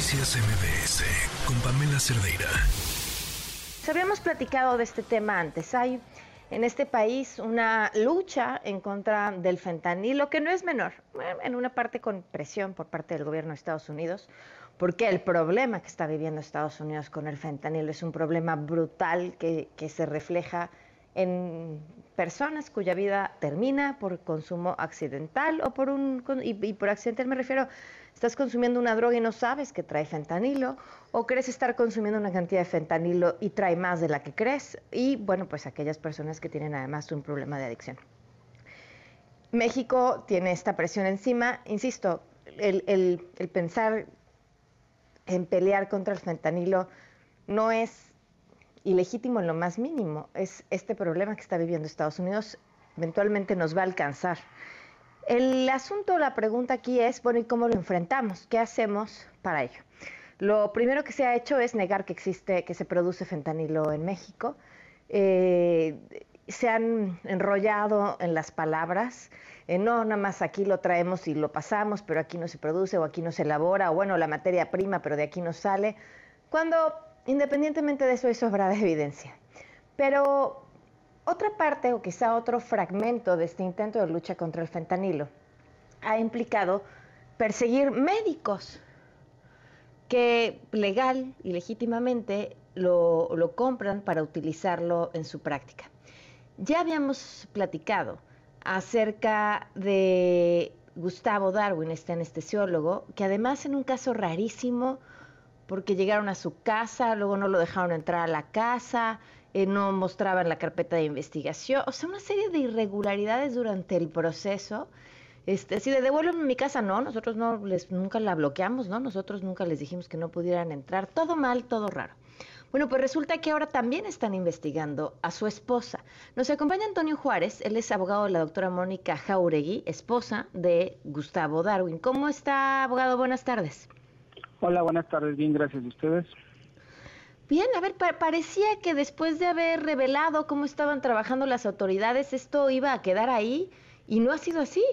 Noticias MBS con Pamela Cerdeira. Habíamos platicado de este tema antes. Hay en este país una lucha en contra del fentanilo que no es menor, en una parte con presión por parte del gobierno de Estados Unidos, porque el problema que está viviendo Estados Unidos con el fentanilo es un problema brutal que se refleja en personas cuya vida termina por consumo accidental o por un y, por accidental me refiero estás consumiendo una droga y no sabes que trae fentanilo o crees estar consumiendo una cantidad de fentanilo y trae más de la que crees y bueno pues aquellas personas que tienen además un problema de adicción. México tiene esta presión encima insisto el, el pensar en pelear contra el fentanilo no es ilegítimo en lo más mínimo. Es este problema que está viviendo Estados Unidos eventualmente nos va a alcanzar. El asunto, la pregunta aquí es, bueno, ¿y cómo lo enfrentamos? ¿Qué hacemos para ello? Lo primero que se ha hecho es negar que existe, que se produce fentanilo en México. Eh, se han enrollado en las palabras, eh, no, nada más aquí lo traemos y lo pasamos, pero aquí no se produce o aquí no se elabora, o bueno, la materia prima, pero de aquí no sale. Cuando Independientemente de eso, hay sobrada evidencia. Pero otra parte, o quizá otro fragmento de este intento de lucha contra el fentanilo, ha implicado perseguir médicos que legal y legítimamente lo, lo, compran para utilizarlo en su práctica. Ya habíamos platicado acerca de Gustavo Darwin, este anestesiólogo, que además en un caso rarísimo porque llegaron a su casa, luego no lo dejaron entrar a la casa, eh, no mostraban la carpeta de investigación, o sea, una serie de irregularidades durante el proceso. Este, si de devuelven mi casa, no, nosotros no les, nunca la bloqueamos, ¿no? Nosotros nunca les dijimos que no pudieran entrar, todo mal, todo raro. Bueno, pues resulta que ahora también están investigando a su esposa. Nos acompaña Antonio Juárez, él es abogado de la doctora Mónica Jauregui, esposa de Gustavo Darwin. ¿Cómo está, abogado? Buenas tardes. Hola, buenas tardes. Bien, gracias a ustedes. Bien, a ver, parecía que después de haber revelado cómo estaban trabajando las autoridades, esto iba a quedar ahí y no ha sido así.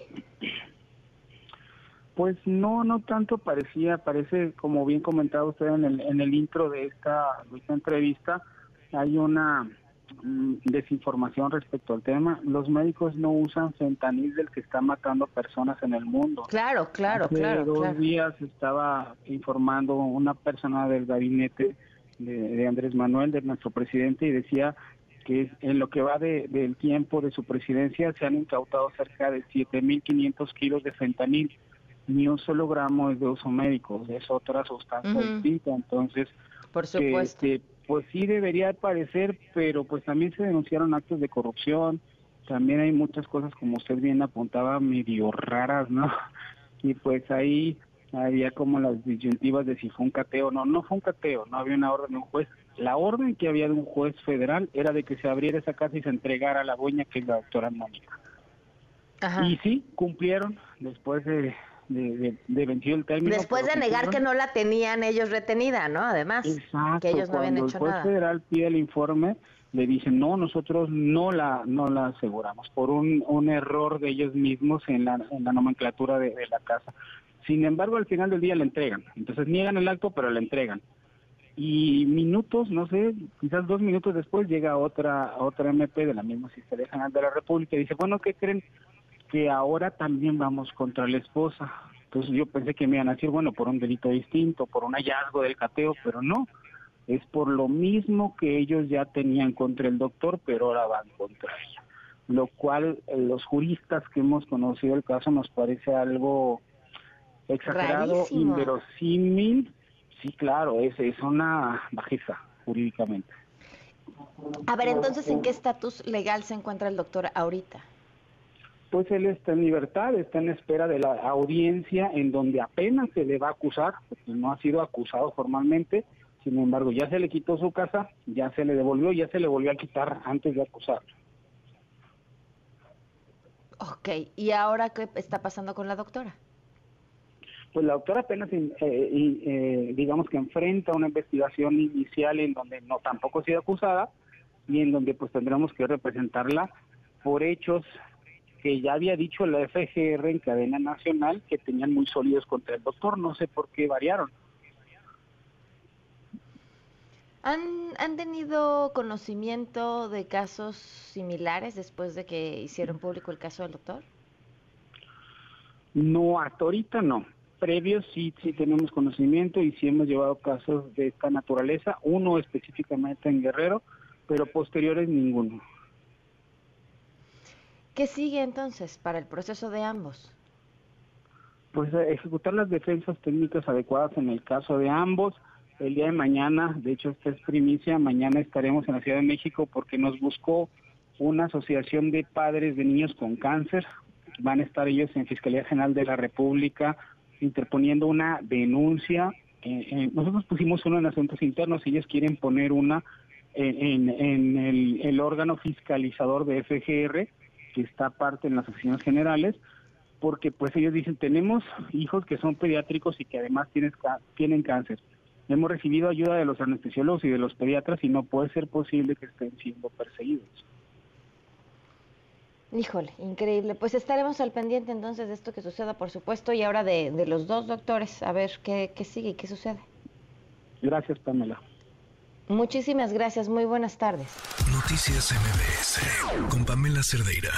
Pues no, no tanto parecía, parece, como bien comentado usted en el, en el intro de esta, de esta entrevista, hay una desinformación respecto al tema. Los médicos no usan fentanil del que está matando personas en el mundo. Claro, claro, Hace claro. Dos días estaba informando una persona del gabinete de, Andrés Manuel, de nuestro presidente, y decía que en lo que va del tiempo de su presidencia se han incautado cerca de 7.500 kilos de fentanil. Ni un solo gramo es de uso médico, es otra sustancia distinta. Entonces, por supuesto pues sí debería parecer, pero pues también se denunciaron actos de corrupción, también hay muchas cosas como usted bien apuntaba medio raras, ¿no? Y pues ahí había como las disyuntivas de si fue un cateo, no, no fue un cateo, no había una orden de un juez. La orden que había de un juez federal era de que se abriera esa casa y se entregara a la dueña, que es la doctora Mónica. Y sí, cumplieron después de de, vencido el término. Después de negar que no la tenían ellos retenida, ¿no? Además, que ellos no habían hecho el juez federal pide el informe, le dicen, no, nosotros no la no la aseguramos por un, un error de ellos mismos en la, en la nomenclatura de, la casa. Sin embargo, al final del día la entregan. Entonces niegan el acto, pero la entregan. Y minutos, no sé, quizás dos minutos después llega otra otra MP de la misma Fiscalía General de la República y dice, bueno, ¿qué creen? Que ahora también vamos contra la esposa. Entonces yo pensé que me iban a decir, bueno, por un delito distinto, por un hallazgo del cateo, pero no. Es por lo mismo que ellos ya tenían contra el doctor, pero ahora van contra ella. Lo cual eh, los juristas que hemos conocido el caso nos parece algo exagerado, inverosímil. Sí, claro, es, es una bajeza jurídicamente. A ver, entonces, ¿en qué estatus legal se encuentra el doctor ahorita? Pues él está en libertad, está en espera de la audiencia en donde apenas se le va a acusar, porque no ha sido acusado formalmente, sin embargo ya se le quitó su casa, ya se le devolvió, ya se le volvió a quitar antes de acusarlo. Ok, ¿y ahora qué está pasando con la doctora? Pues la doctora apenas, eh, eh, digamos que enfrenta una investigación inicial en donde no tampoco ha sido acusada y en donde pues tendremos que representarla por hechos que ya había dicho la FGR en cadena nacional que tenían muy sólidos contra el doctor, no sé por qué variaron. ¿Han, ¿Han tenido conocimiento de casos similares después de que hicieron público el caso del doctor? No, hasta ahorita no. Previos sí, sí tenemos conocimiento y sí hemos llevado casos de esta naturaleza, uno específicamente en Guerrero, pero posteriores ninguno. ¿Qué sigue entonces para el proceso de ambos? Pues eh, ejecutar las defensas técnicas adecuadas en el caso de ambos. El día de mañana, de hecho esta es primicia, mañana estaremos en la Ciudad de México porque nos buscó una asociación de padres de niños con cáncer. Van a estar ellos en Fiscalía General de la República interponiendo una denuncia. Eh, eh, nosotros pusimos uno en asuntos internos, ellos quieren poner una en, el, el órgano fiscalizador de FGR que está aparte en las oficinas generales, porque pues ellos dicen, tenemos hijos que son pediátricos y que además tienen, tienen cáncer. Hemos recibido ayuda de los anestesiólogos y de los pediatras y no puede ser posible que estén siendo perseguidos. Híjole, increíble. Pues estaremos al pendiente entonces de esto que suceda, por supuesto, y ahora de, de los dos doctores, a ver qué, qué sigue y qué sucede. Gracias, Pamela. Muchísimas gracias, muy buenas tardes. Noticias MBS con Pamela Cerdeira.